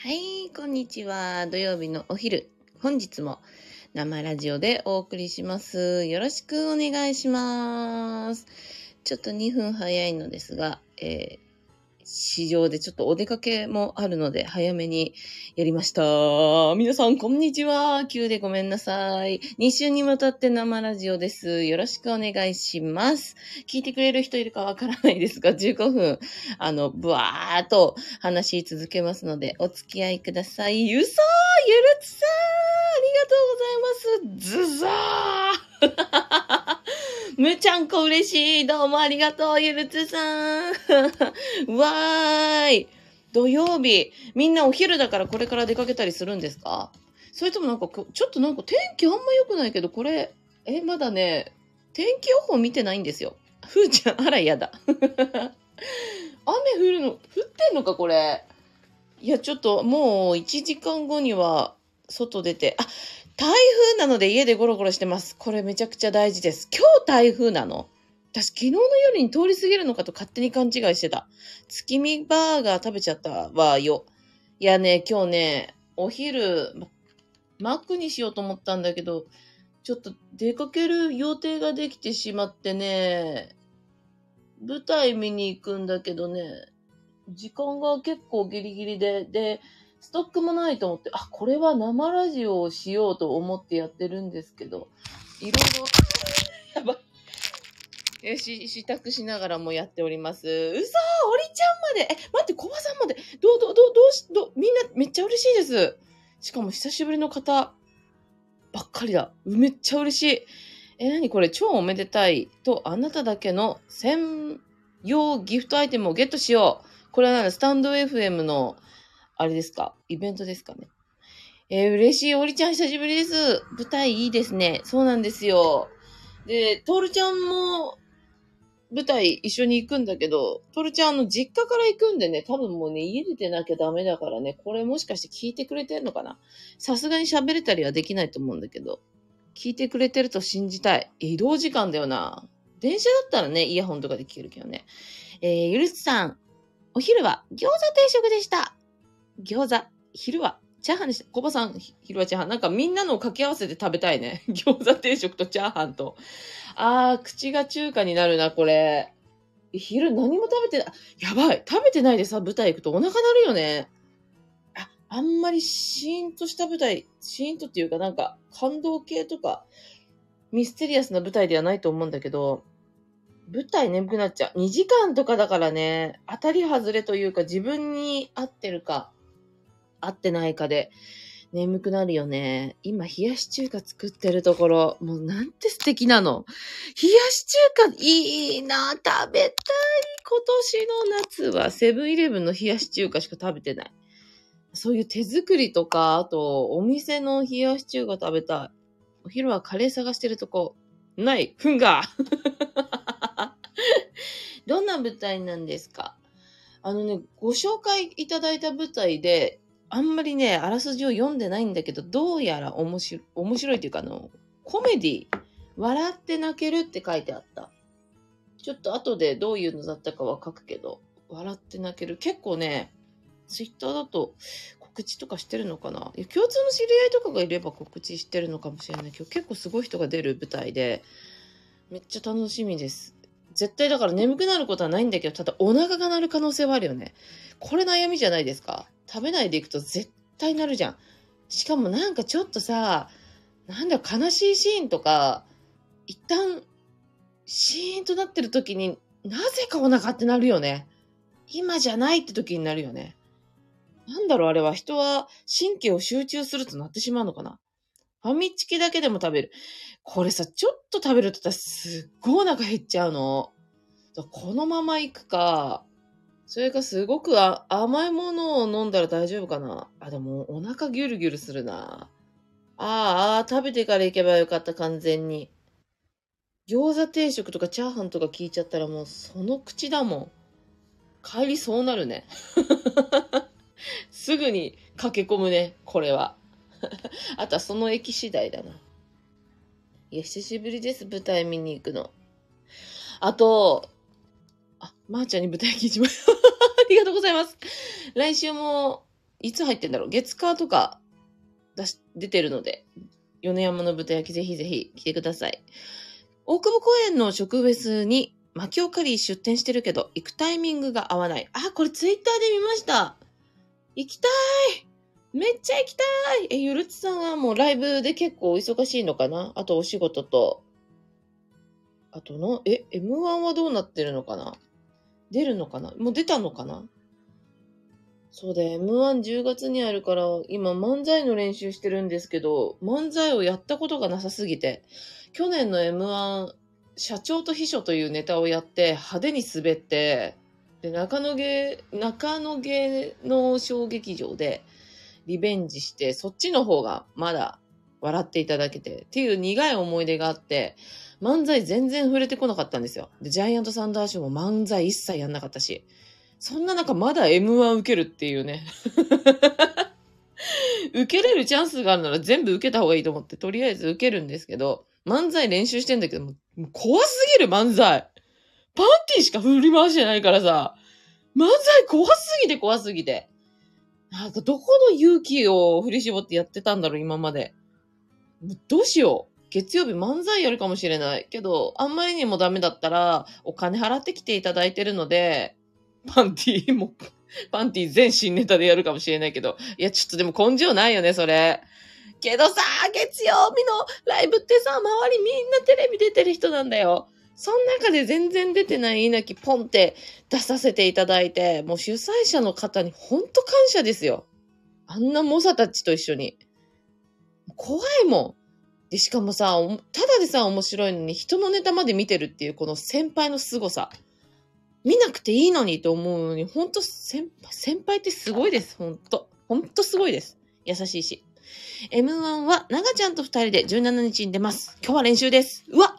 はい、こんにちは。土曜日のお昼。本日も生ラジオでお送りします。よろしくお願いします。ちょっと2分早いのですが、えー市場でちょっとお出かけもあるので早めにやりました。皆さんこんにちは。急でごめんなさい。2週にわたって生ラジオです。よろしくお願いします。聞いてくれる人いるかわからないですが、15分、あの、ブワーっと話し続けますので、お付き合いください。ゆそーゆるつさーありがとうございます。ズザーむちゃんこ嬉しい。どうもありがとう、ゆるつさん。わーい。土曜日。みんなお昼だからこれから出かけたりするんですか？それともなんか、ちょっとなんか天気あんま良くないけど、これ、え、まだね、天気予報見てないんですよ。ふーちゃん、あら、やだ。雨降るの、降ってんのか、これ？いや、ちょっと、もう1時間後には、外出て、あ、台風なので家でゴロゴロしてます。これめちゃくちゃ大事です。今日台風なの私昨日の夜に通り過ぎるのかと勝手に勘違いしてた。月見バーガー食べちゃったわよ。いやね、今日ね、お昼、マックにしようと思ったんだけど、ちょっと出かける予定ができてしまってね、舞台見に行くんだけどね、時間が結構ギリギリで、で、ストックもないと思って、あ、これは生ラジオをしようと思ってやってるんですけど、いろいろ、やばい。よし、支度しながらもやっております。うそー、おりちゃんまで、え、待って、コバさんまで、どう、どう、どう、どうし、ど、みんなめっちゃ嬉しいです。しかも久しぶりの方ばっかりだ。めっちゃ嬉しい。え、なにこれ、超おめでたいと、あなただけの専用ギフトアイテムをゲットしよう。これは何だスタンド FM の、あれですか？イベントですかね？えー嬉しい。おりちゃん久しぶりです。舞台いいですね。そうなんですよ。で、トールちゃんも舞台一緒に行くんだけど、トールちゃんあの実家から行くんでね、多分もうね、家出てなきゃダメだからね、これもしかして聞いてくれてんのかな？さすがに喋れたりはできないと思うんだけど、聞いてくれてると信じたい。移動時間だよな。電車だったらね、イヤホンとかで聞けるけどね。えー、ゆるつさん、お昼は餃子定食でした。餃子、昼はチャーハンでした。コバさん、昼はチャーハン。なんかみんなのを掛け合わせて食べたいね。餃子定食とチャーハンと。あー、口が中華になるな、これ。昼何も食べてない。やばい。食べてないでさ、舞台行くとお腹なるよね。あ、あんまりシーンとした舞台、シーンとっていうかなんか感動系とか、ミステリアスな舞台ではないと思うんだけど、舞台眠くなっちゃう。2時間とかだからね、当たり外れというか自分に合ってるか、合ってないかで眠くなるよね。今、冷やし中華作ってるところ、もうなんて素敵なの。冷やし中華いいな、食べたい。今年の夏はセブンイレブンの冷やし中華しか食べてない。そういう手作りとか、あと、お店の冷やし中華食べたい。お昼はカレー探してるとこ、ない、ふんが。どんな舞台なんですか？あのね、ご紹介いただいた舞台で、あんまりね、あらすじを読んでないんだけど、どうやら面白い、面白いというか、あの、コメディ、笑って泣けるって書いてあった。ちょっと後でどういうのだったかは書くけど、笑って泣ける。結構ね、ツイッターだと告知とかしてるのかな？共通の知り合いとかがいれば告知してるのかもしれないけど、結構すごい人が出る舞台で、めっちゃ楽しみです。絶対だから眠くなることはないんだけど、ただお腹が鳴る可能性はあるよね。これ悩みじゃないですか？食べないでいくと絶対なるじゃん。しかもなんかちょっとさ、なんだ悲しいシーンとか、一旦、シーンとなってる時になぜかお腹ってなるよね。今じゃないって時になるよね。なんだろうあれは人は神経を集中するとなってしまうのかな。ファミチキだけでも食べる。これさ、ちょっと食べると私すっごいお腹減っちゃうの。このまま行くか、それかすごくあ甘いものを飲んだら大丈夫かな？あ、でもお腹ギュルギュルするな。ああ、食べてから行けばよかった、完全に。餃子定食とかチャーハンとか聞いちゃったらもうその口だもん。帰りそうなるね。すぐに駆け込むね、これは。あとはその駅次第だな。いや、久しぶりです、舞台見に行くの。あと、あ、まー、ちゃんに舞台聞いちまう。ありがとうございます。来週もいつ入ってんだろう？月火とか出し、出てるので、米山の豚焼きぜひぜひ来てください。大久保公園の植物にマキオカリー出店してるけど、行くタイミングが合わない。あ、これツイッターで見ました。行きたいめっちゃ行きたいえ、ゆるつさんはもうライブで結構お忙しいのかな？あとお仕事と。あとの、え、M1 はどうなってるのかな？出るのかな？もう出たのかな？そうだ、M110 月にあるから、今漫才の練習してるんですけど、漫才をやったことがなさすぎて、去年の M1、社長と秘書というネタをやって派手に滑って、で、中野芸、中野芸の小劇場でリベンジして、そっちの方がまだ笑っていただけて、っていう苦い思い出があって、漫才全然触れてこなかったんですよ。で、ジャイアントサンダーショーも漫才一切やんなかったし。そんな中まだ M1 受けるっていうね。受けれるチャンスがあるなら全部受けた方がいいと思って、とりあえず受けるんですけど、漫才練習してんだけど、もう怖すぎる漫才。パンティーしか振り回してないからさ、漫才怖すぎて怖すぎて。なんかどこの勇気を振り絞ってやってたんだろう、今まで。どうしよう。月曜日漫才やるかもしれない。けど、あんまりにもダメだったら、お金払ってきていただいてるので、パンティーも、パンティー全新ネタでやるかもしれないけど。いや、ちょっとでも根性ないよね、それ。けどさ、月曜日のライブってさ、周りみんなテレビ出てる人なんだよ。その中で全然出てない稲木ポンって出させていただいて、もう主催者の方にほんと感謝ですよ。あんな猛者たちと一緒に。怖いもん。で、しかもさ、ただでさ、面白いのに人のネタまで見てるっていうこの先輩の凄さ。見なくていいのにと思うのに、ほんと先輩、先輩ってすごいです。ほんと。ほんとすごいです。優しいし。M1 は、長ちゃんと二人で17日に出ます。今日は練習です。うわ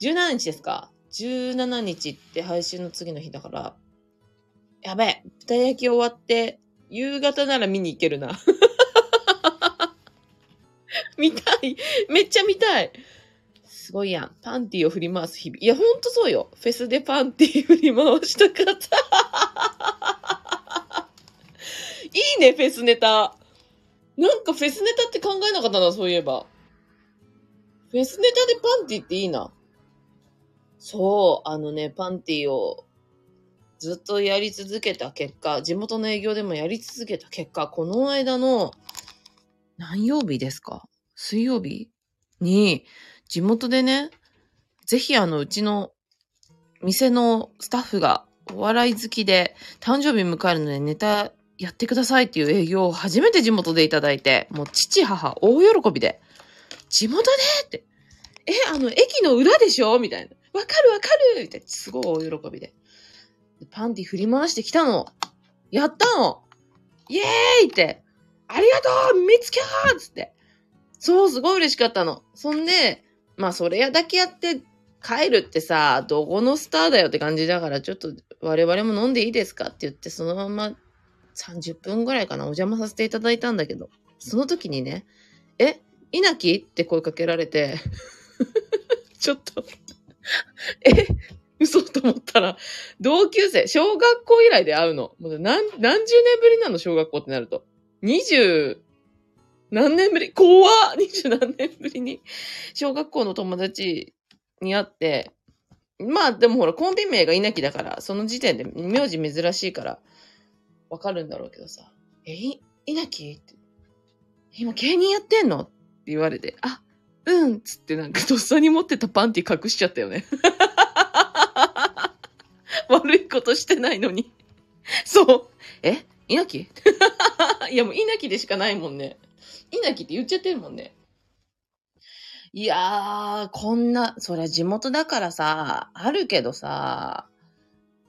!17 日ですか ?17 日って配信の次の日だから、やべえ、豚焼き終わって、夕方なら見に行けるな。見たい。めっちゃ見たい。すごいやん。パンティを振り回す日々。いや、ほんとそうよ。フェスでパンティ振り回したかった。いいね、フェスネタ。なんかフェスネタって考えなかったな、そういえば。フェスネタでパンティっていいな。そう、あのね、パンティをずっとやり続けた結果、地元の営業でもやり続けた結果、この間の、何曜日ですか水曜日に、地元でね、ぜひあの、うちの店のスタッフがお笑い好きで誕生日迎えるのでネタやってくださいっていう営業を初めて地元でいただいて、もう父母大喜びで、地元でって、え、あの、駅の裏でしょ？みたいな。わかるわかるみたいな。すごい大喜びで。パンティ振り回してきたの。やったのイエーイって、ありがとう見つけーつって。そう、すごい嬉しかったの。そんで、まあ、それやだけやって帰るってさ、どこのスターだよって感じだから、ちょっと我々も飲んでいいですかって言って、そのまま30分ぐらいかな、お邪魔させていただいたんだけど、その時にね、え、稲木って声かけられて ちょっとえ、嘘と思ったら、同級生、小学校以来で会うの。もう何、何十年ぶりなの、小学校ってなると。二十何年ぶり？怖っ！二十何年ぶりに、小学校の友達に会って、まあでもほら、コンビ名が稲木だから、その時点で名字珍しいから、わかるんだろうけどさ、え、い、稲木って、今芸人やってんの？って言われて、あ、うん。つってなんかとっさに持ってたパンティ隠しちゃったよね。悪いことしてないのに。そう。え？稲木 いやもう稲木でしかないもんね。稲木って言っちゃってるもんね。いやー、こんな、そりゃ地元だからさ、あるけどさ、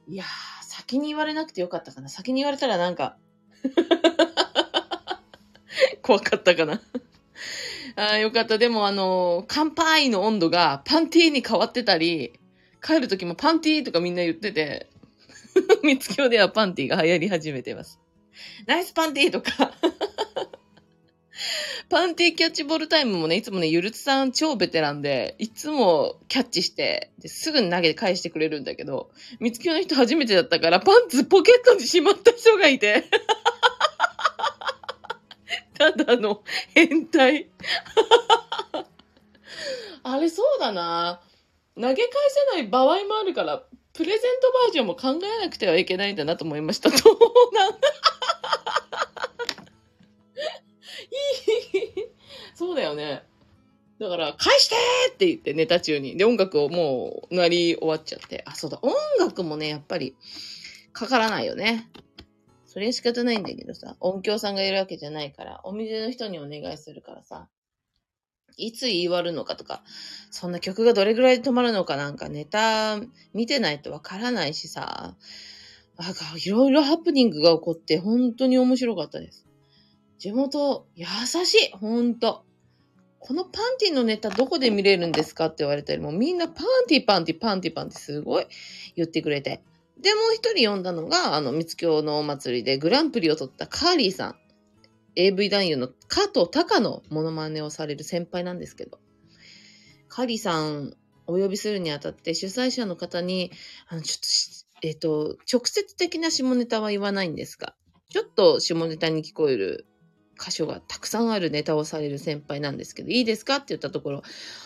いやー、先に言われなくてよかったかな。先に言われたらなんか 怖かったかなあよかった。でもあの、乾杯の温度がパンティーに変わってたり、帰る時もパンティーとかみんな言ってて、三つ京ではパンティーが流行り始めてます。ナイスパンティーとか パンティーキャッチボールタイムもね、いつもね、ゆるつさん超ベテランで、いつもキャッチして、ですぐに投げて返してくれるんだけど、三つ京の人初めてだったから、パンツポケットにしまった人がいて、ただの変態。あれそうだな。投げ返せない場合もあるから、プレゼントバージョンも考えなくてはいけないんだなと思いました。どうなん。い いそうだよね。だから、返してって言ってネタ中に。で、音楽をもう、なり終わっちゃって。あ、そうだ。音楽もね、やっぱり、かからないよね。それ仕方ないんだけどさ、音響さんがいるわけじゃないから、お店の人にお願いするからさ、いつ言い終わるのかとか、そんな曲がどれぐらいで止まるのかなんかネタ見てないとわからないしさ、なんかいろいろハプニングが起こって本当に面白かったです。地元、優しいほんと。このパンティのネタどこで見れるんですかって言われたり、もうみんなパンティパンティパンティパンティすごい言ってくれて。で、もう一人呼んだのが、あの、三つ京のお祭りでグランプリを取ったカーリーさん。AV 男優の加藤鷹のモノマネをされる先輩なんですけど。カーリーさんお呼びするにあたって主催者の方に、あの、ちょっと、えっ、と、直接的な下ネタは言わないんですが、ちょっと下ネタに聞こえる箇所がたくさんあるネタをされる先輩なんですけど、いいですか？って言ったところ、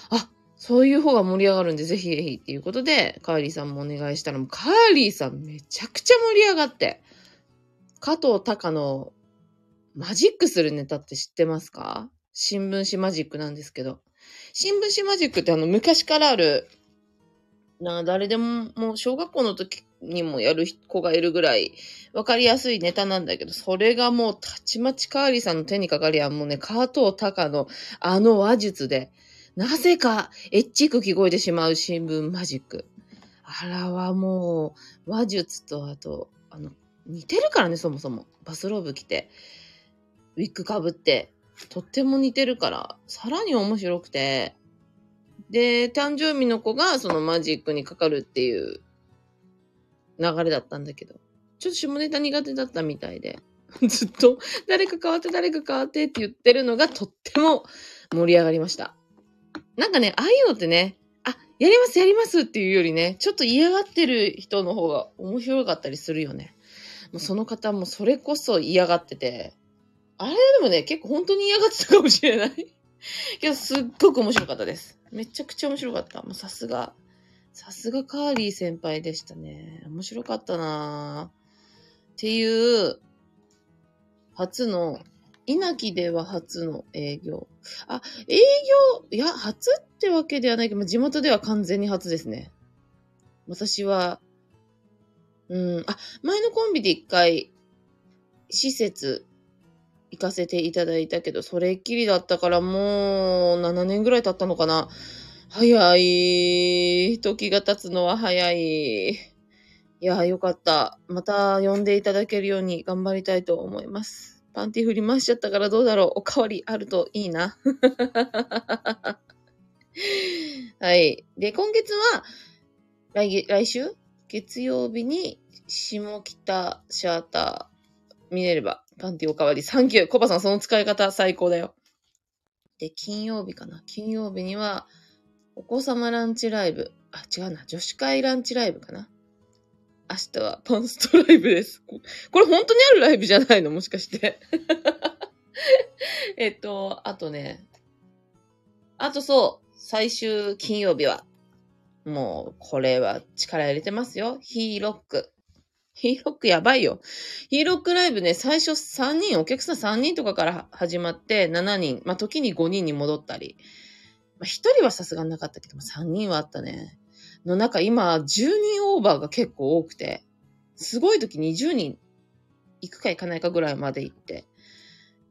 あ、そういう方が盛り上がるんで、ぜひぜひっていうことで、カーリーさんもお願いしたら、もうカーリーさんめちゃくちゃ盛り上がって、加藤隆のマジックするネタって知ってますか？新聞紙マジックなんですけど。新聞紙マジックってあの昔からある、な誰でももう小学校の時にもやる子がいるぐらいわかりやすいネタなんだけど、それがもうたちまちカーリーさんの手にかかりゃもうね、加藤隆のあの話術で、なぜかエッチく聞こえてしまう新聞マジック。あらはもう話術とあと、あの、似てるからね、そもそも。バスローブ着て、ウィッグかぶって、とっても似てるから、さらに面白くて、で、誕生日の子がそのマジックにかかるっていう流れだったんだけど、ちょっと下ネタ苦手だったみたいで、ずっと誰か変わって誰か変わってって言ってるのがとっても盛り上がりました。なんかね、ああいうのってね、あ、やりますやりますっていうよりね、ちょっと嫌がってる人の方が面白かったりするよね。もうその方もそれこそ嫌がってて、あれでもね、結構本当に嫌がってたかもしれない。けど、すっごく面白かったです。めちゃくちゃ面白かった。もうさすが、さすがカーリー先輩でしたね。面白かったなぁっていう、初の、稲城では初の営業。あ、営業、いや、初ってわけではないけど、地元では完全に初ですね。私は、うん、あ、前のコンビで一回、施設行かせていただいたけど、それっきりだったからもう7年ぐらい経ったのかな。早い。時が経つのは早い。いや、よかった。また呼んでいただけるように頑張りたいと思います。パンティ振り回しちゃったからどうだろう。おかわりあるといいな。はい。で、今月は、来、来週？月曜日に、下北シャーター、ミネルヴァ、パンティおかわり、サンキュー。コバさん、その使い方最高だよ。で、金曜日かな。金曜日には、お子様ランチライブ。あ、違うな。女子会ランチライブかな。明日はパンストライブです。これ本当にあるライブじゃないの？もしかして。えっと、あとね。あとそう、最終金曜日は、もう、これは力入れてますよ。ヒーロック。ヒーロックやばいよ。ヒーロックライブね、最初3人、お客さん3人とかから始まって、7人、まあ、時に5人に戻ったり。まあ、1人はさすがになかったけども、3人はあったね。の中、今、10人オーバーが結構多くて、すごい時20人行くか行かないかぐらいまで行って、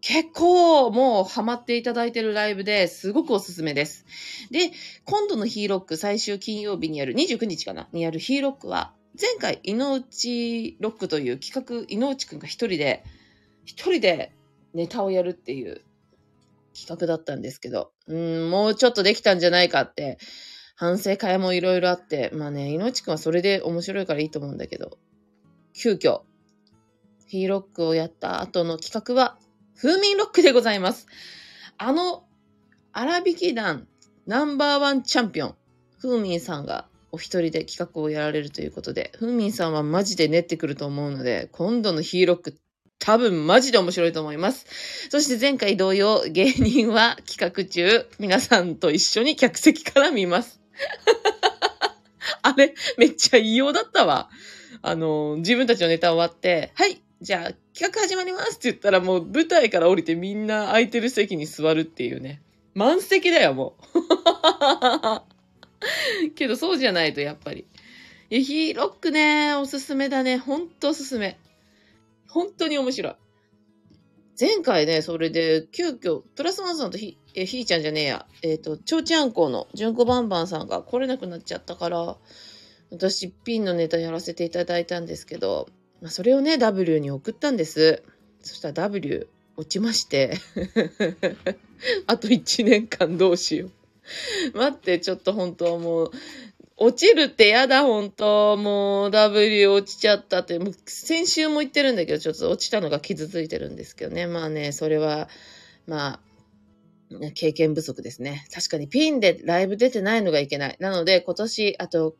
結構もうハマっていただいてるライブですごくおすすめです。で、今度のヒーロック最終金曜日にやる、29日かなにやるヒーロックは、前回、井の内ロックという企画、井の内くんが一人で、一人でネタをやるっていう企画だったんですけど、うん、もうちょっとできたんじゃないかって、反省会もいろいろあって、まあね、井の内くんはそれで面白いからいいと思うんだけど、急遽、ヒーロックをやった後の企画は、風民ロックでございます。あの、荒引き団ナンバーワンチャンピオン、風民さんがお一人で企画をやられるということで、風民さんはマジで練ってくると思うので、今度のヒーロック多分マジで面白いと思います。そして前回同様、芸人は企画中、皆さんと一緒に客席から見ます。あれ、めっちゃ異様だったわ。あの、自分たちのネタ終わって、はい、じゃあ企画始まりますって言ったらもう舞台から降りてみんな空いてる席に座るっていうね。満席だよ、もう。けどそうじゃないとやっぱり。いや、ヒーロックね、おすすめだね。ほんとおすすめ。本当に面白い。前回ね、それで、急遽、プラスワンさんとひ、え、ひーちゃんじゃねえや、えっ、ー、と、ちょうちゃんこの、じゅんこばんばんさんが来れなくなっちゃったから、私、ピンのネタやらせていただいたんですけど、まあ、それをね、W に送ったんです。そしたら W 落ちまして、あと1年間どうしよう。待って、ちょっと本当はもう、落ちるってやだ、本当もう W 落ちちゃったって、もう先週も言ってるんだけど、ちょっと落ちたのが傷ついてるんですけどね。まあね、それは、まあ、経験不足ですね。確かにピンでライブ出てないのがいけない。なので今年、あと、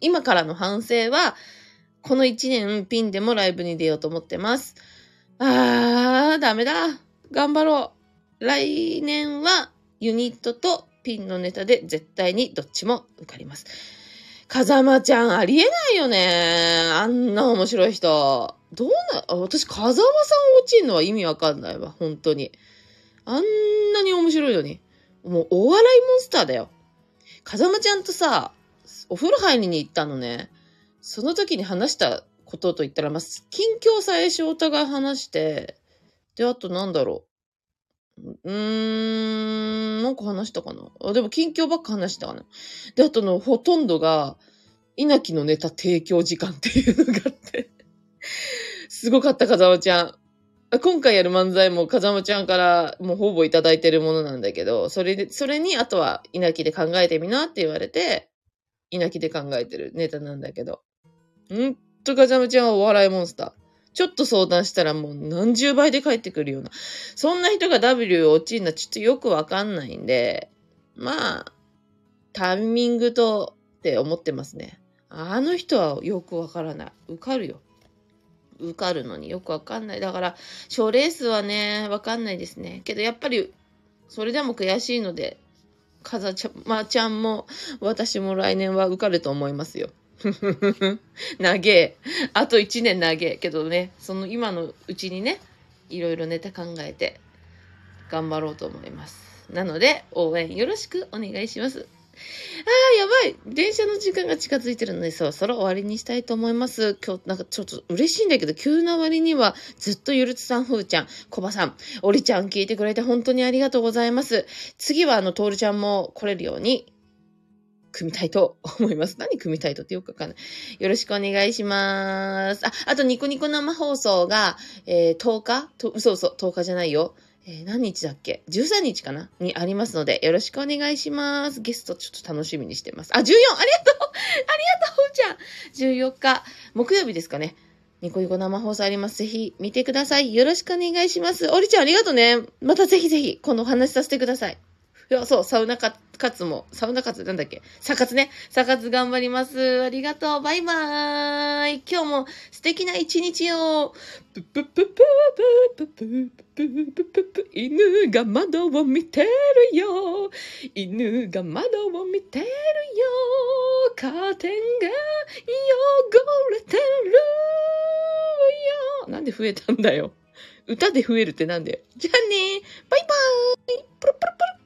今からの反省は、この1年ピンでもライブに出ようと思ってます。あー、ダメだ。頑張ろう。来年はユニットとピンのネタで絶対にどっちも受かります。風間ちゃんありえないよね。あんな面白い人。どうな、私風間さん落ちんのは意味わかんないわ。本当に。あんなに面白いのに。もうお笑いモンスターだよ。風間ちゃんとさ、お風呂入りに行ったのね。その時に話したことと言ったら、まあ、近況さえ翔太が話して、で、あとなんだろう。うーん、なんか話したかなあ、でも近況ばっか話したかな。で、あとのほとんどが、稲城のネタ提供時間っていうのがあってすごかった、風間ちゃん。今回やる漫才も風間ちゃんからもうほぼいただいてるものなんだけど、それで、それにあとは稲城で考えてみなって言われて、稲城で考えてるネタなんだけど。んんと風間ちゃんはお笑いモンスター。ちょっと相談したらもう何十倍で返ってくるような。そんな人が W 落ちるのはちょっとよくわかんないんで、まあ、タイミングとって思ってますね。あの人はよくわからない。受かるよ。受かるのによくわかんない。だから、賞レースはね、わかんないですね。けどやっぱり、それでも悔しいので、かざちゃまちゃんも、私も来年は受かると思いますよ。長え。あと1年長え。けどね、その今のうちにね、いろいろネタ考えて頑張ろうと思います。なので、応援よろしくお願いします。ああ、やばい電車の時間が近づいてるので、そろそろ終わりにしたいと思います。今日、なんかちょっと嬉しいんだけど、急な割には、ずっとゆるつさん、ふーちゃん、コバさん、おりちゃん聞いてくれて本当にありがとうございます。次は、あの、トールちゃんも来れるように、組みたいと思います。何組みたいとってよくわかんない。よろしくお願いします。あ、あとニコニコ生放送が、えー、10日？と、そうそ、10日じゃないよ。えー、何日だっけ ?13 日かな？にありますので、よろしくお願いします。ゲストちょっと楽しみにしてます。あ、14! ありがとうありがとうちゃん !14 日、木曜日ですかね？ニコニコ生放送あります。ぜひ見てください。よろしくお願いします。おりちゃんありがとうね。またぜひぜひ、今度お話しさせてください。いや、そう、サウナカツも、サウナカツなんだっけ？サカツね。サカツ頑張ります。ありがとう。バイバーイ。今日も素敵な一日を。ぷぷぷぷぷぷぷぷぷぷ犬が窓を見てるよ。犬が窓を見てるよ。カーテンが汚れてるよ。なんで増えたんだよ。歌で増えるってなんだよ。じゃあねバイバーイプルプルプル